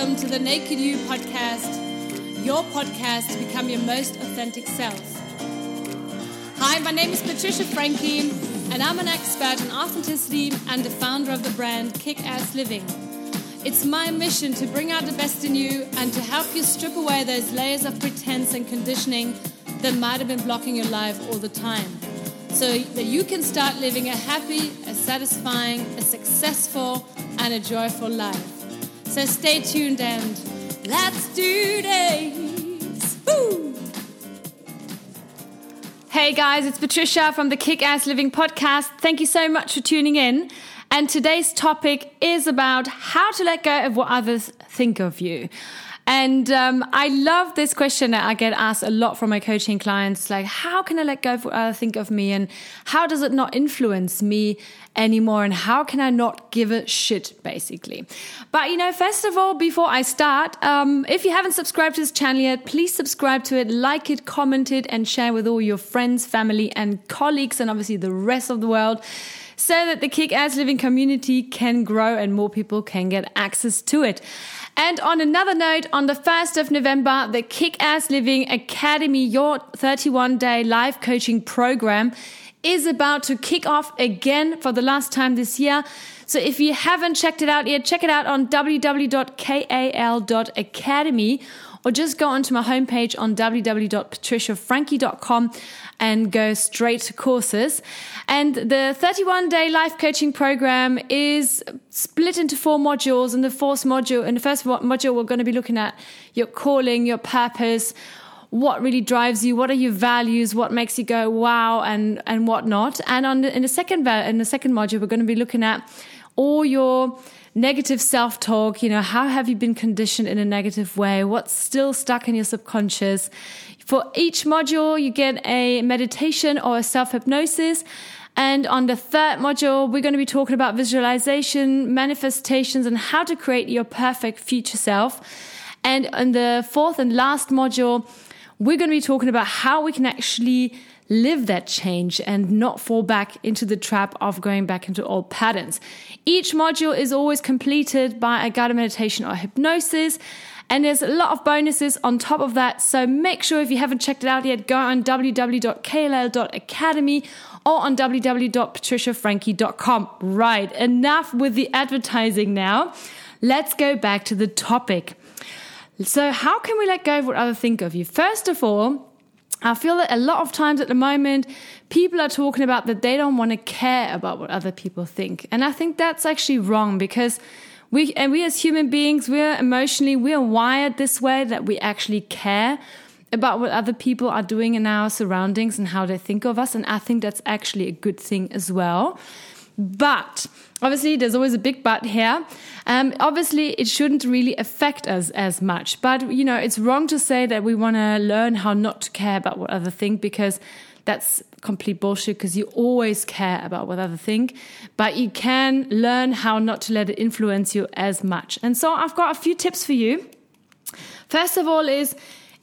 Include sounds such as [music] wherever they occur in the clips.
welcome to the Naked You podcast, your podcast to become your most authentic self. Hi, my name is Patricia Frankie, and I'm an expert in authenticity and the founder of the brand Kick Ass Living. It's my mission to bring out the best in you and to help you strip away those layers of pretense and conditioning that might have been blocking your life all the time so that you can start living a happy, a satisfying, a successful, and a joyful life. So stay tuned and let's do this. Woo! Hey guys, it's Patricia from the Kick Ass Living podcast. Thank you so much for tuning in. And today's topic is about how to let go of what others think of you. And um, I love this question that I get asked a lot from my coaching clients like, how can I let go of what others think of me? And how does it not influence me anymore? And how can I not give a shit, basically? But, you know, first of all, before I start, um, if you haven't subscribed to this channel yet, please subscribe to it, like it, comment it, and share with all your friends, family, and colleagues, and obviously the rest of the world so that the kick ass living community can grow and more people can get access to it. And on another note, on the 1st of November, the Kick Ass Living Academy, your 31 day life coaching program, is about to kick off again for the last time this year. So if you haven't checked it out yet, check it out on www.kal.academy or just go onto my homepage on www.patriciafrankie.com and go straight to courses. And the 31 day life coaching program is split into four modules. And the fourth module, in the first module, we're going to be looking at your calling, your purpose, what really drives you, what are your values, what makes you go wow, and and whatnot. And on the, in the second in the second module, we're going to be looking at all your negative self talk, you know, how have you been conditioned in a negative way? What's still stuck in your subconscious? For each module, you get a meditation or a self hypnosis. And on the third module, we're going to be talking about visualization, manifestations, and how to create your perfect future self. And on the fourth and last module, we're going to be talking about how we can actually live that change and not fall back into the trap of going back into old patterns. Each module is always completed by a guided meditation or hypnosis. And there's a lot of bonuses on top of that. So make sure if you haven't checked it out yet, go on www.kal.academy or on www.patriciafrankie.com. Right, enough with the advertising now. Let's go back to the topic. So, how can we let go of what others think of you? First of all, I feel that a lot of times at the moment, people are talking about that they don't want to care about what other people think. And I think that's actually wrong because we, and we as human beings, we're emotionally, we're wired this way that we actually care about what other people are doing in our surroundings and how they think of us. And I think that's actually a good thing as well. But obviously, there's always a big but here. Um, obviously, it shouldn't really affect us as much. But, you know, it's wrong to say that we want to learn how not to care about what other think because that's complete bullshit because you always care about what other think, but you can learn how not to let it influence you as much. And so I've got a few tips for you. First of all is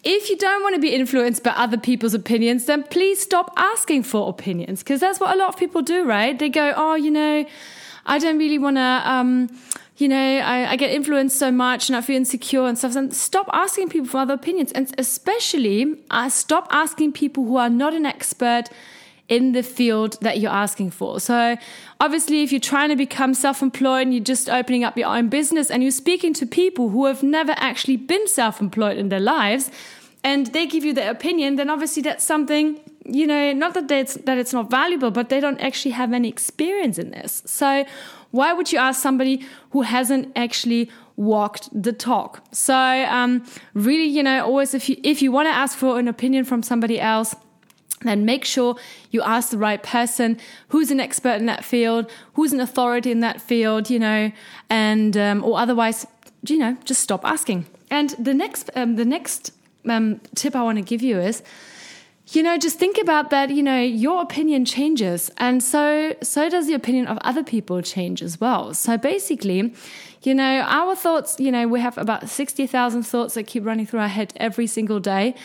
if you don't want to be influenced by other people's opinions, then please stop asking for opinions because that's what a lot of people do, right? They go, oh, you know, I don't really want to, um, you know, I, I, get influenced so much and I feel insecure and stuff. And stop asking people for other opinions. And especially, uh, stop asking people who are not an expert in the field that you're asking for. So, obviously, if you're trying to become self employed and you're just opening up your own business and you're speaking to people who have never actually been self employed in their lives, and they give you their opinion, then obviously that's something, you know, not that it's, that it's not valuable, but they don't actually have any experience in this. So why would you ask somebody who hasn't actually walked the talk? So um, really, you know, always if you if you want to ask for an opinion from somebody else, then make sure you ask the right person who's an expert in that field, who's an authority in that field, you know, and um, or otherwise, you know, just stop asking. And the next, um, the next um, tip I want to give you is you know, just think about that, you know, your opinion changes and so so does the opinion of other people change as well. So basically, you know, our thoughts, you know, we have about 60,000 thoughts that keep running through our head every single day.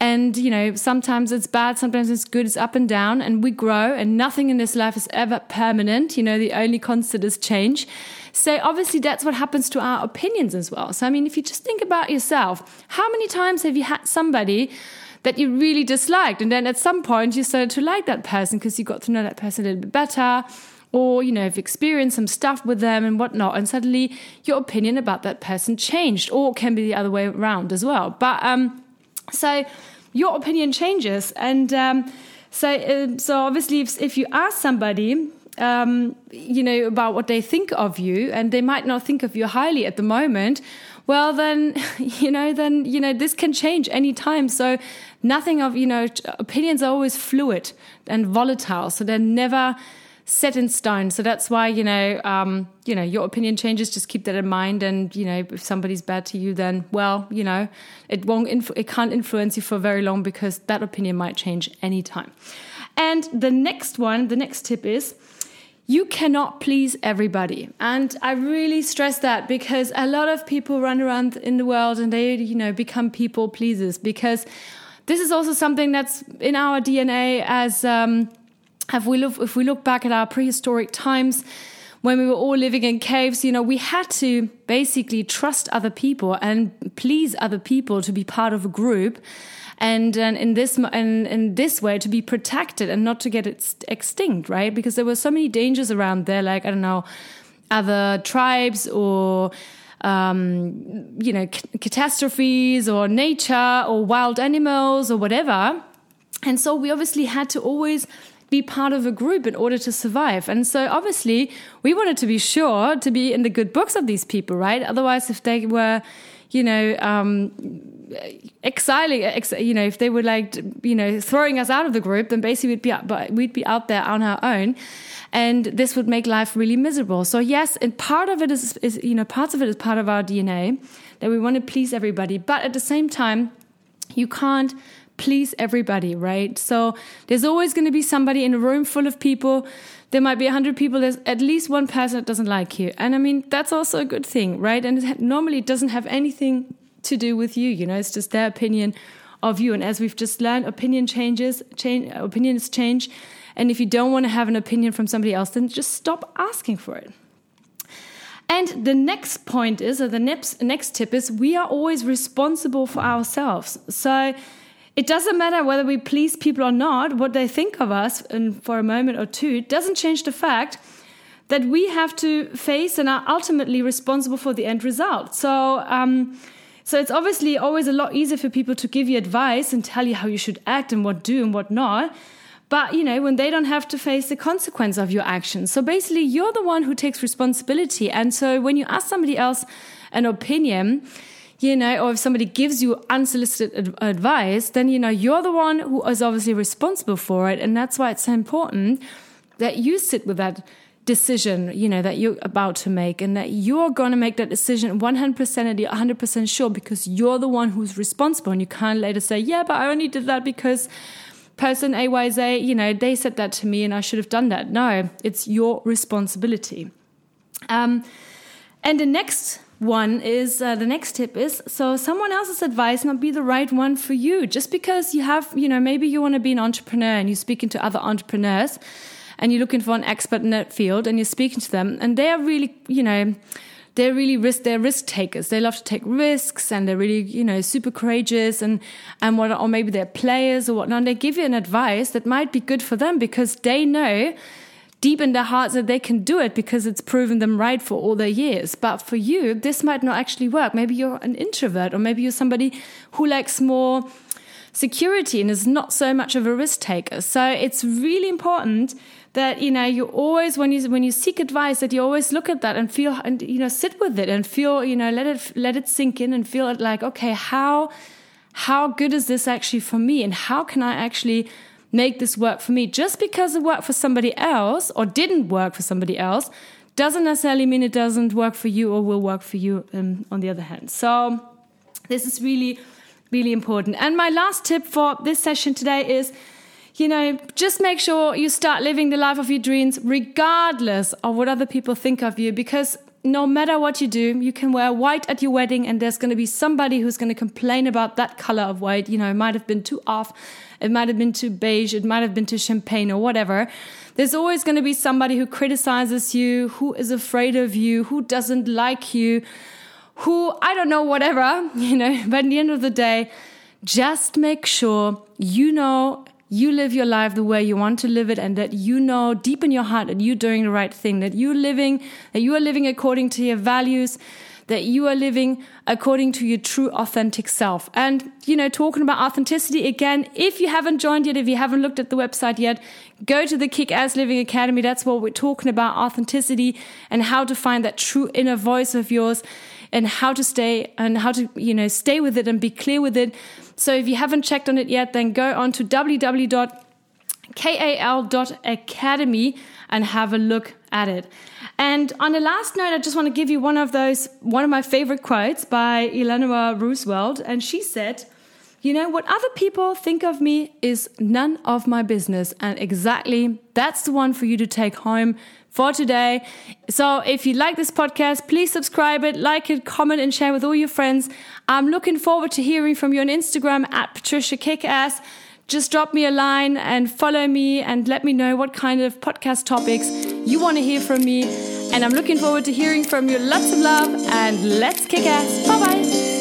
And, you know, sometimes it's bad, sometimes it's good, it's up and down, and we grow, and nothing in this life is ever permanent. You know, the only constant is change. So obviously that's what happens to our opinions as well. So I mean, if you just think about yourself, how many times have you had somebody that you really disliked. And then at some point you started to like that person because you got to know that person a little bit better or you know you've experienced some stuff with them and whatnot. And suddenly your opinion about that person changed or can be the other way around as well. But um so your opinion changes and um so uh, so obviously if, if you ask somebody um, you know, about what they think of you, and they might not think of you highly at the moment, well, then, [laughs] you know, then, you know, this can change any time. So nothing of, you know, opinions are always fluid and volatile. So they're never set in stone. So that's why, you know, um, you know, your opinion changes. Just keep that in mind. And, you know, if somebody's bad to you, then, well, you know, it won't, it can't influence you for very long because that opinion might change any time. And the next one, the next tip is, you cannot please everybody. And I really stress that because a lot of people run around in the world and they, you know, become people pleasers because this is also something that's in our DNA as um, if we look if we look back at our prehistoric times when we were all living in caves, you know, we had to basically trust other people and please other people to be part of a group and, and in this and in this way to be protected and not to get extinct, right? Because there were so many dangers around there, like I don't know, other tribes or um, you know catastrophes or nature or wild animals or whatever, and so we obviously had to always be part of a group in order to survive. And so obviously we wanted to be sure to be in the good books of these people, right? Otherwise, if they were, you know, um, exiling, ex, you know, if they were like, you know, throwing us out of the group, then basically we'd be out, but we'd be out there on our own, and this would make life really miserable. So yes, and part of it is, is you know, parts of it is part of our DNA that we want to please everybody, but at the same time, you can't please everybody, right? So there's always going to be somebody in a room full of people. There might be a hundred people. There's at least one person that doesn't like you, and I mean that's also a good thing, right? And it normally doesn't have anything to do with you. You know, it's just their opinion of you. And as we've just learned, opinion changes, change, opinions change. And if you don't want to have an opinion from somebody else, then just stop asking for it. And the next point is, or the next, next tip is, we are always responsible for ourselves. So it doesn't matter whether we please people or not, what they think of us and for a moment or two, doesn't change the fact that we have to face and are ultimately responsible for the end result. So, um, so it's obviously always a lot easier for people to give you advice and tell you how you should act and what do and what not. But you know, when they don't have to face the consequence of your actions. So basically you're the one who takes responsibility. And so when you ask somebody else an opinion, you know, or if somebody gives you unsolicited advice, then you know you're the one who is obviously responsible for it. And that's why it's so important that you sit with that decision, you know, that you're about to make and that you're going to make that decision 100% and you're 100% sure because you're the one who's responsible and you can't later say, yeah, but I only did that because person AYZ, you know, they said that to me and I should have done that. No, it's your responsibility. Um, and the next one is uh, the next tip is so someone else's advice might be the right one for you just because you have you know maybe you want to be an entrepreneur and you're speaking to other entrepreneurs and you're looking for an expert in that field and you're speaking to them and they're really, you know, they're really risk they're risk takers. They love to take risks and they're really, you know, super courageous and and what or maybe they're players or whatnot. And they give you an advice that might be good for them because they know deep in their hearts that they can do it because it's proven them right for all their years. But for you, this might not actually work. Maybe you're an introvert or maybe you're somebody who likes more security and is not so much of a risk taker. So it's really important that you know you always when you when you seek advice that you always look at that and feel and you know sit with it and feel you know let it let it sink in and feel it like okay how how good is this actually for me and how can I actually make this work for me just because it worked for somebody else or didn't work for somebody else doesn't necessarily mean it doesn't work for you or will work for you um, on the other hand so this is really really important. And my last tip for this session today is you know, just make sure you start living the life of your dreams, regardless of what other people think of you, because no matter what you do, you can wear white at your wedding, and there's going to be somebody who's going to complain about that color of white. You know, it might have been too off, it might have been too beige, it might have been too champagne, or whatever. There's always going to be somebody who criticizes you, who is afraid of you, who doesn't like you, who, I don't know, whatever, [laughs] you know, but at the end of the day, just make sure you know you live your life the way you want to live it and that you know deep in your heart that you're doing the right thing, that you're living, that you are living according to your values, that you are living according to your true authentic self. And, you know, talking about authenticity again, if you haven't joined yet, if you haven't looked at the website yet, go to the Kick Ass Living Academy. That's what we're talking about authenticity and how to find that true inner voice of yours and how to stay and how to, you know, stay with it and be clear with it. So if you haven't checked on it yet, then go on to www.kal.academy and have a look at it. And on the last note, I just want to give you one of those, one of my favorite quotes by Eleanor Roosevelt. And she said, you know, what other people think of me is none of my business. And exactly that's the one for you to take home for today. So if you like this podcast, please subscribe it, like it, comment, and share with all your friends. I'm looking forward to hearing from you on Instagram at Patricia Kickass. Just drop me a line and follow me and let me know what kind of podcast topics you want to hear from me. And I'm looking forward to hearing from you. Lots of love and let's kick ass. Bye bye.